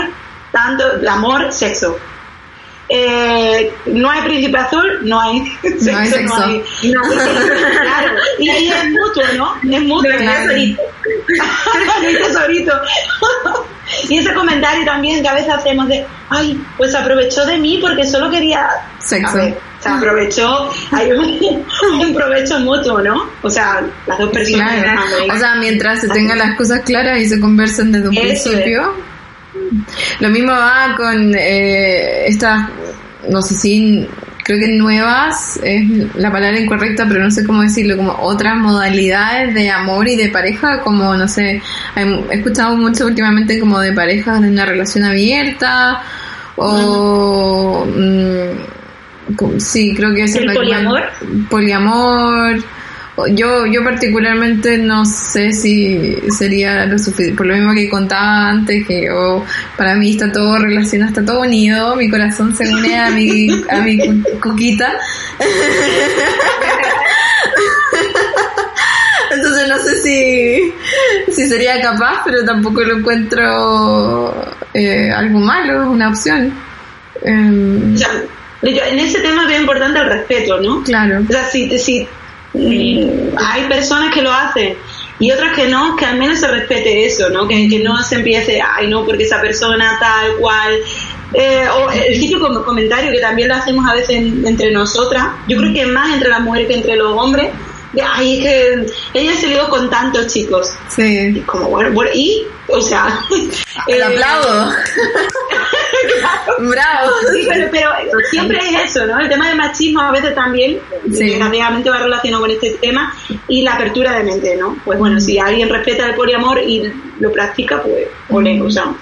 tanto, amor, sexo. Eh, no hay príncipe azul, no hay sexo. No hay sexo. No hay, claro. Y ahí es mutuo, ¿no? Es mutuo. Claro. tesorito. y ese comentario también que a veces hacemos de, ay, pues aprovechó de mí porque solo quería sexo se aprovechó, hay un, provecho mutuo, ¿no? O sea, las dos personas. O sea, mientras se tengan las cosas claras y se conversen desde un principio. Lo mismo va con eh, estas, no sé si, creo que nuevas es la palabra incorrecta, pero no sé cómo decirlo, como otras modalidades de amor y de pareja, como, no sé, he escuchado mucho últimamente como de parejas en una relación abierta o... Sí, creo que es el poliamor. Poliamor. Yo, yo particularmente no sé si sería lo suficiente, por lo mismo que contaba antes, que yo, para mí está todo relacionado, está todo unido, mi corazón se une a mi, a mi cuquita. Entonces no sé si, si sería capaz, pero tampoco lo encuentro eh, algo malo, es una opción. Em, en ese tema es bien importante el respeto, ¿no? Claro. O sea, si, si hay personas que lo hacen y otras que no, que al menos se respete eso, ¿no? Que, que no se empiece, ay, no, porque esa persona tal cual. Eh, o el típico comentario que también lo hacemos a veces entre nosotras, yo creo que más entre las mujeres que entre los hombres, ay, es que ella se lió con tantos chicos. Sí. como, bueno, bueno, y, o sea. El eh, aplaudo. Bravo. Sí, pero, pero, siempre es eso, ¿no? El tema del machismo a veces también, sí. va relacionado con este tema, y la apertura de mente, ¿no? Pues bueno, si alguien respeta el poliamor y lo practica, pues, ole, o sea.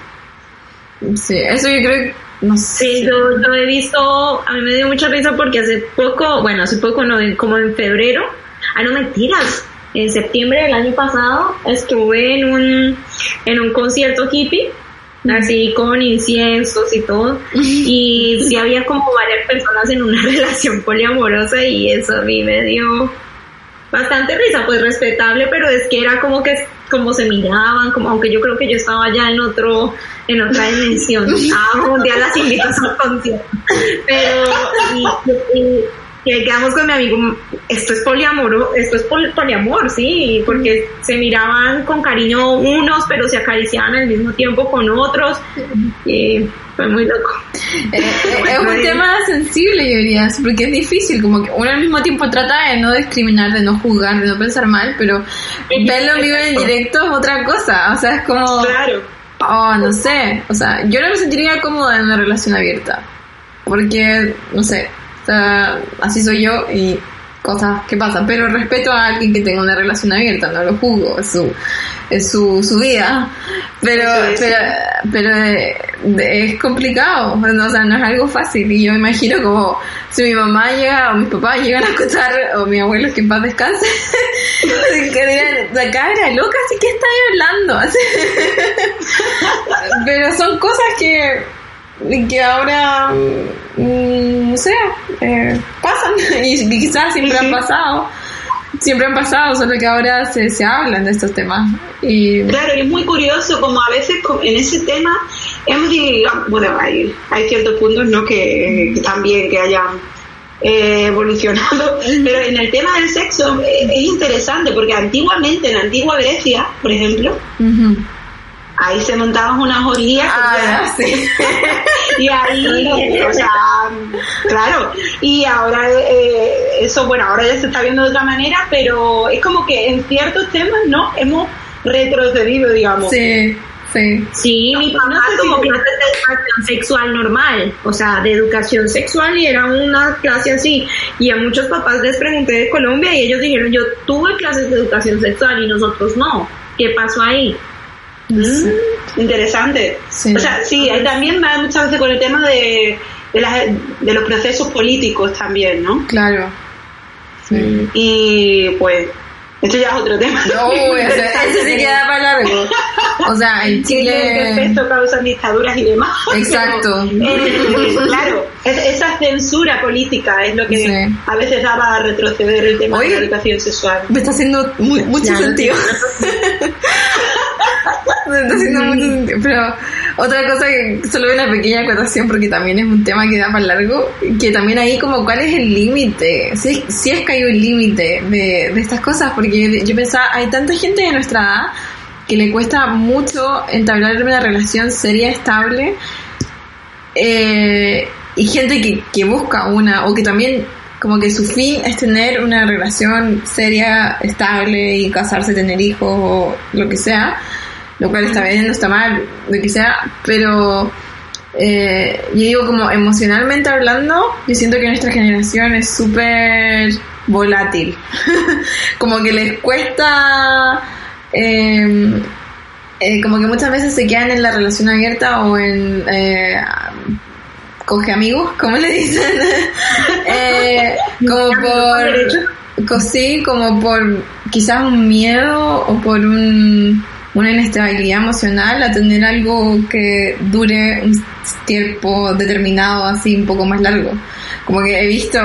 Sí, eso yo creo no sé. Sí, yo, yo, he visto, a mí me dio mucha risa porque hace poco, bueno, hace poco, no, como en febrero, ah, no mentiras, en septiembre del año pasado estuve en un, en un concierto hippie, así con inciensos y todo, y sí había como varias personas en una relación poliamorosa y eso a mí me dio bastante risa, pues respetable, pero es que era como que como se miraban, como aunque yo creo que yo estaba ya en otro en otra dimensión. Ah, un día las invito a su concierto. Pero y, y, y quedamos con mi amigo, esto es poliamor, esto es pol- poliamor, sí, porque se miraban con cariño unos, pero se acariciaban al mismo tiempo con otros. Y fue muy loco. Eh, eh, es un tema sensible, yo diría, porque es difícil, como que uno al mismo tiempo trata de no discriminar, de no juzgar, de no pensar mal, pero verlo vivo en directo es otra cosa, o sea, es como, Claro. oh, no sé, o sea, yo no me sentiría cómoda en una relación abierta, porque, no sé, o sea, así soy yo y cosas que pasan, pero respeto a alguien que tenga una relación abierta, no lo juzgo, es su, es su, su vida, pero, pero, pero eh, de- es complicado, no, o sea, no es algo fácil. Y yo me imagino como si mi mamá llega o mis papás llegan a escuchar o mi abuelo que en paz descanse, que digan, la cabra loca, así que está ahí hablando, pero son cosas que que ahora mm, no sé eh, pasan. Y, quizás siempre han pasado. Siempre han pasado solo que ahora se, se hablan de estos temas. Y Claro, y es muy curioso como a veces en ese tema hemos bueno, hay, hay ciertos puntos ¿no? que, que también que hayan eh, evolucionado, pero en el tema del sexo eh, es interesante porque antiguamente, en la antigua Grecia, por ejemplo. Ahí se montaban unas orgías que Ah, sí. y ahí, o sea, claro, y ahora eh, eso, bueno, ahora ya se está viendo de otra manera, pero es como que en ciertos temas, ¿no? Hemos retrocedido, digamos. sí sí Sí, mi papá No sé si- como clases de educación sexual normal, o sea, de educación sexual y era una clase así. Y a muchos papás les pregunté de Colombia y ellos dijeron, yo tuve clases de educación sexual y nosotros no. ¿Qué pasó ahí? Mm, interesante. Sí. O sea, sí, ahí también va muchas veces con el tema de, de, las- de los procesos políticos también, ¿no? claro sí. Y pues, esto ya es otro tema. Uy, ese, ese sí queda para largo o sea en Sí, ¿Qué Chile efecto causan dictaduras y demás? Exacto. Pero, eh, claro, es- esa censura política es lo que Sí. a veces daba a retroceder el tema Oye. de la educación sexual. me está haciendo muy- mucho Ya, no sentido Me está haciendo mucho sentido. Pero otra cosa que solo una pequeña acotación porque también es un tema que da para largo, que también ahí como cuál es el límite, si, es- si es que hay un límite de, de estas cosas, porque yo, yo pensaba, hay tanta gente de nuestra edad que le cuesta mucho entablar una relación seria, estable, eh, y gente que, que busca una, o que también como que su fin es tener una relación seria, estable y casarse, tener hijos o lo que sea, lo cual está bien, no está mal, lo que sea, pero eh, yo digo como emocionalmente hablando, yo siento que nuestra generación es súper volátil, como que les cuesta... eh, eh, como que muchas veces se quedan en la relación abierta o en eh, coge amigos, como le dicen, eh, como por sí, como por quizás un miedo o por un, una inestabilidad emocional a tener algo que dure un tiempo determinado, así un poco más largo. Como que he visto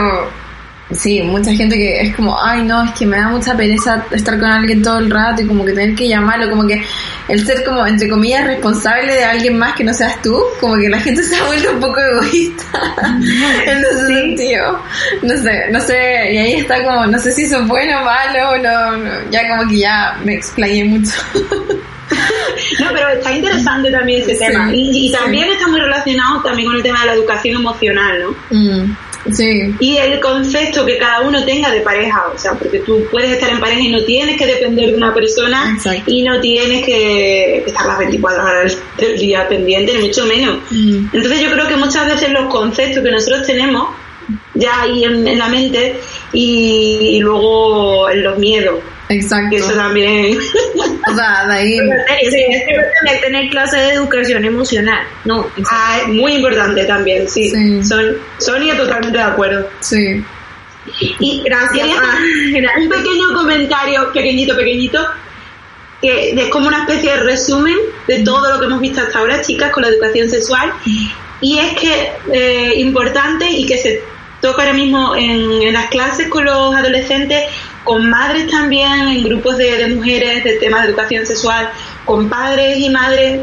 Sí, mucha gente que es como, ay no, es que me da mucha pereza estar con alguien todo el rato y como que tener que llamarlo, como que el ser como, entre comillas, responsable de alguien más que no seas tú, como que la gente se ha vuelto un poco egoísta en ese sentido. No sé, no sé, y ahí está como, no sé si eso es bueno o malo, no, no, ya como que ya me explayé mucho. No, pero está interesante también ese Sí, tema. Y, y también sí. está muy relacionado también con el tema de la educación emocional, ¿no? Mm, sí, Y el concepto que cada uno tenga de pareja, o sea, porque tú puedes estar en pareja y no tienes que depender de una persona Exacto. y no tienes que estar las 24 horas del día pendiente, ni mucho menos. Mm. Entonces yo creo que muchas veces los conceptos que nosotros tenemos ya ahí en, en la mente y, y luego en los miedos, exacto. eso también... O sea, de ahí... Sí, es que tener, clase de educación emocional. No. Ah, es muy importante también, sí. Sí. Son, Sonia totalmente de acuerdo. Sí. Y Gracias. Ah, un pequeño comentario, pequeñito, pequeñito, que es como una especie de resumen de todo lo que hemos visto hasta ahora, chicas, con la educación sexual. Y es que eh, importante y que se toca ahora mismo en, en las clases con los adolescentes, con madres también, en grupos de, de mujeres de temas de educación sexual, con padres y madres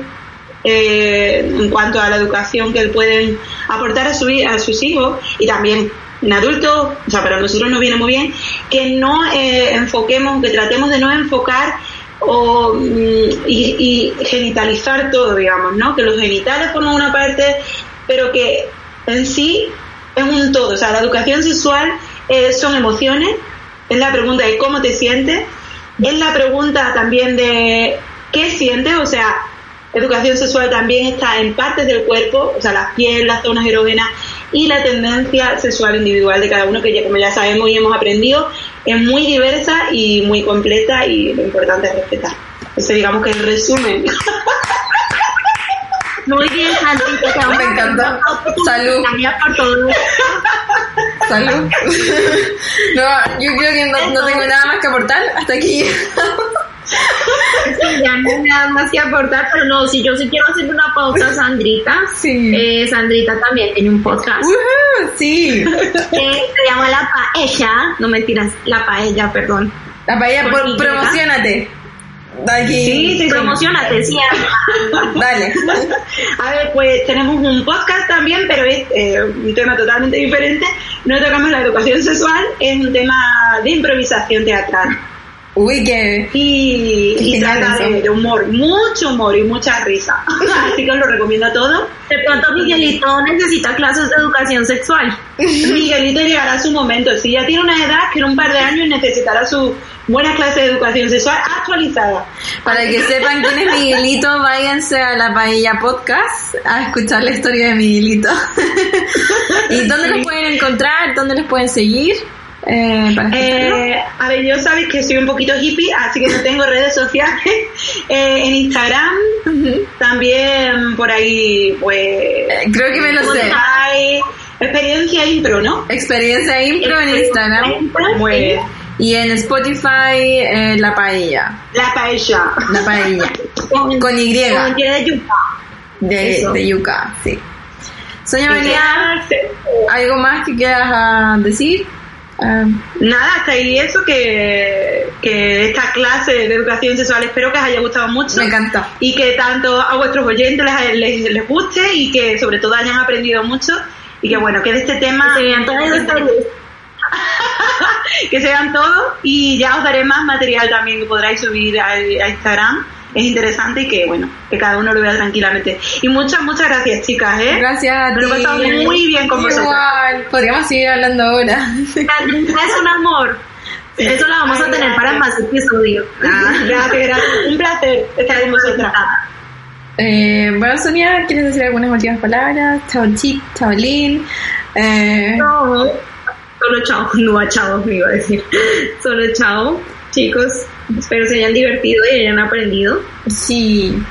eh, en cuanto a la educación que pueden aportar a, su, a sus hijos y también en adultos, o sea, para nosotros nos viene muy bien, que no eh, enfoquemos, que tratemos de no enfocar o, mm, y genitalizar todo, digamos, ¿no? Que los genitales forman una parte, pero que en sí es un todo. O sea, la educación sexual eh, son emociones, es la pregunta de cómo te sientes, es la pregunta también de qué sientes, o sea, educación sexual también está en partes del cuerpo, o sea, la piel, las zonas erógenas y la tendencia sexual individual de cada uno, que ya, como ya sabemos y hemos aprendido, es muy diversa y muy completa y lo importante es respetar. Ese digamos que es el resumen. Muy bien, vamos Me encantó. Salud. Gracias por todo. Salud. No, yo creo que no, no tengo nada más que aportar hasta aquí. Sí, ya no me da más que aportar, pero no, si yo sí quiero hacer una pausa, Sandrita. Sí. Eh, Sandrita también tiene un podcast Ujú, sí. que se llama La Paella. No mentiras, La Paella, perdón. La paella, Por promocionate. Aquí. Sí, sí, Promocionate, sí. Dale. A ver, pues tenemos un podcast también, pero es eh, un tema totalmente diferente. No tocamos la educación sexual, es un tema de improvisación teatral. Uy, que. Y, trata de humor, mucho humor y mucha risa. Así que os lo recomiendo a todos. De pronto Miguelito necesita clases de educación sexual. Miguelito llegará a su momento. Si ya tiene una edad que en un par de años necesitará su buena clase de educación sexual actualizada. Para que sepan quién es Miguelito, váyanse a la Paella Podcast a escuchar la historia de Miguelito. ¿Y dónde los pueden encontrar? ¿Dónde los pueden seguir? Eh, para. Eh, a ver, yo sabéis que soy un poquito hippie, así que no tengo redes sociales. Eh, en Instagram, también por ahí, pues. Eh, Creo que me lo sé. Experiencia impro, ¿no? Experiencia Impro en Instagram. Muy bien. Y en Spotify, eh, La Paella. La paella. La Paella. Con, Con Y. con Y de yuca. De, Eso. de yuca, sí. Sonia María, se- ¿algo más que quieras ah, decir? Ah, Nada, hasta ahí eso que, que esta clase de educación sexual espero que os haya gustado mucho. me encanta. y que tanto a vuestros oyentes les, les, les guste y que sobre todo hayan aprendido mucho y que bueno, que de este tema Que se vean todas las series. que se vean todos y ya os daré más material también que podráis subir a, a Instagram. Es interesante y que bueno, que cada uno lo vea tranquilamente. Y muchas, muchas gracias chicas, ¿eh? Gracias a Me lo he ti. pasado muy bien con vosotras. Igual, podríamos seguir hablando ahora. Es un amor. Eso lo vamos a tener para gracias. más episodios. Ah, gracias, gracias. Un placer estar con vosotras. Eh, bueno, Sonia, ¿quieres decir algunas últimas palabras? Chao, Chip, chao, Lin. Eh, No, solo chao, no a chao, me iba a decir. Solo chao, chicos. Espero se hayan divertido y hayan aprendido. Sí.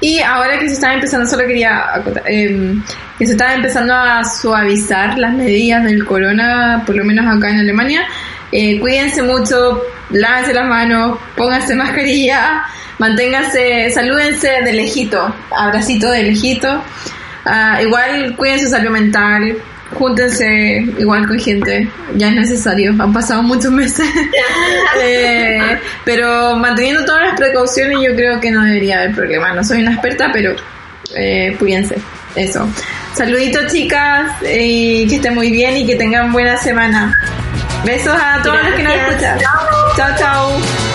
Y ahora que se está empezando, solo quería acotar, em, que se están empezando a suavizar las medidas del corona, por lo menos acá en Alemania. Eh, cuídense mucho, lávense las manos, pónganse mascarilla, manténganse, salúdense de lejito, abracito de lejito. Ah, igual cuiden su salud mental, júntense igual con gente, ya es necesario, han pasado muchos meses. Eh, pero manteniendo todas las precauciones yo creo que no debería haber problema. No soy una experta, pero eh, cuídense. Eso. Saluditos chicas y que estén muy bien y que tengan buena semana. Besos a todos los que nos escuchan. Chao, chao.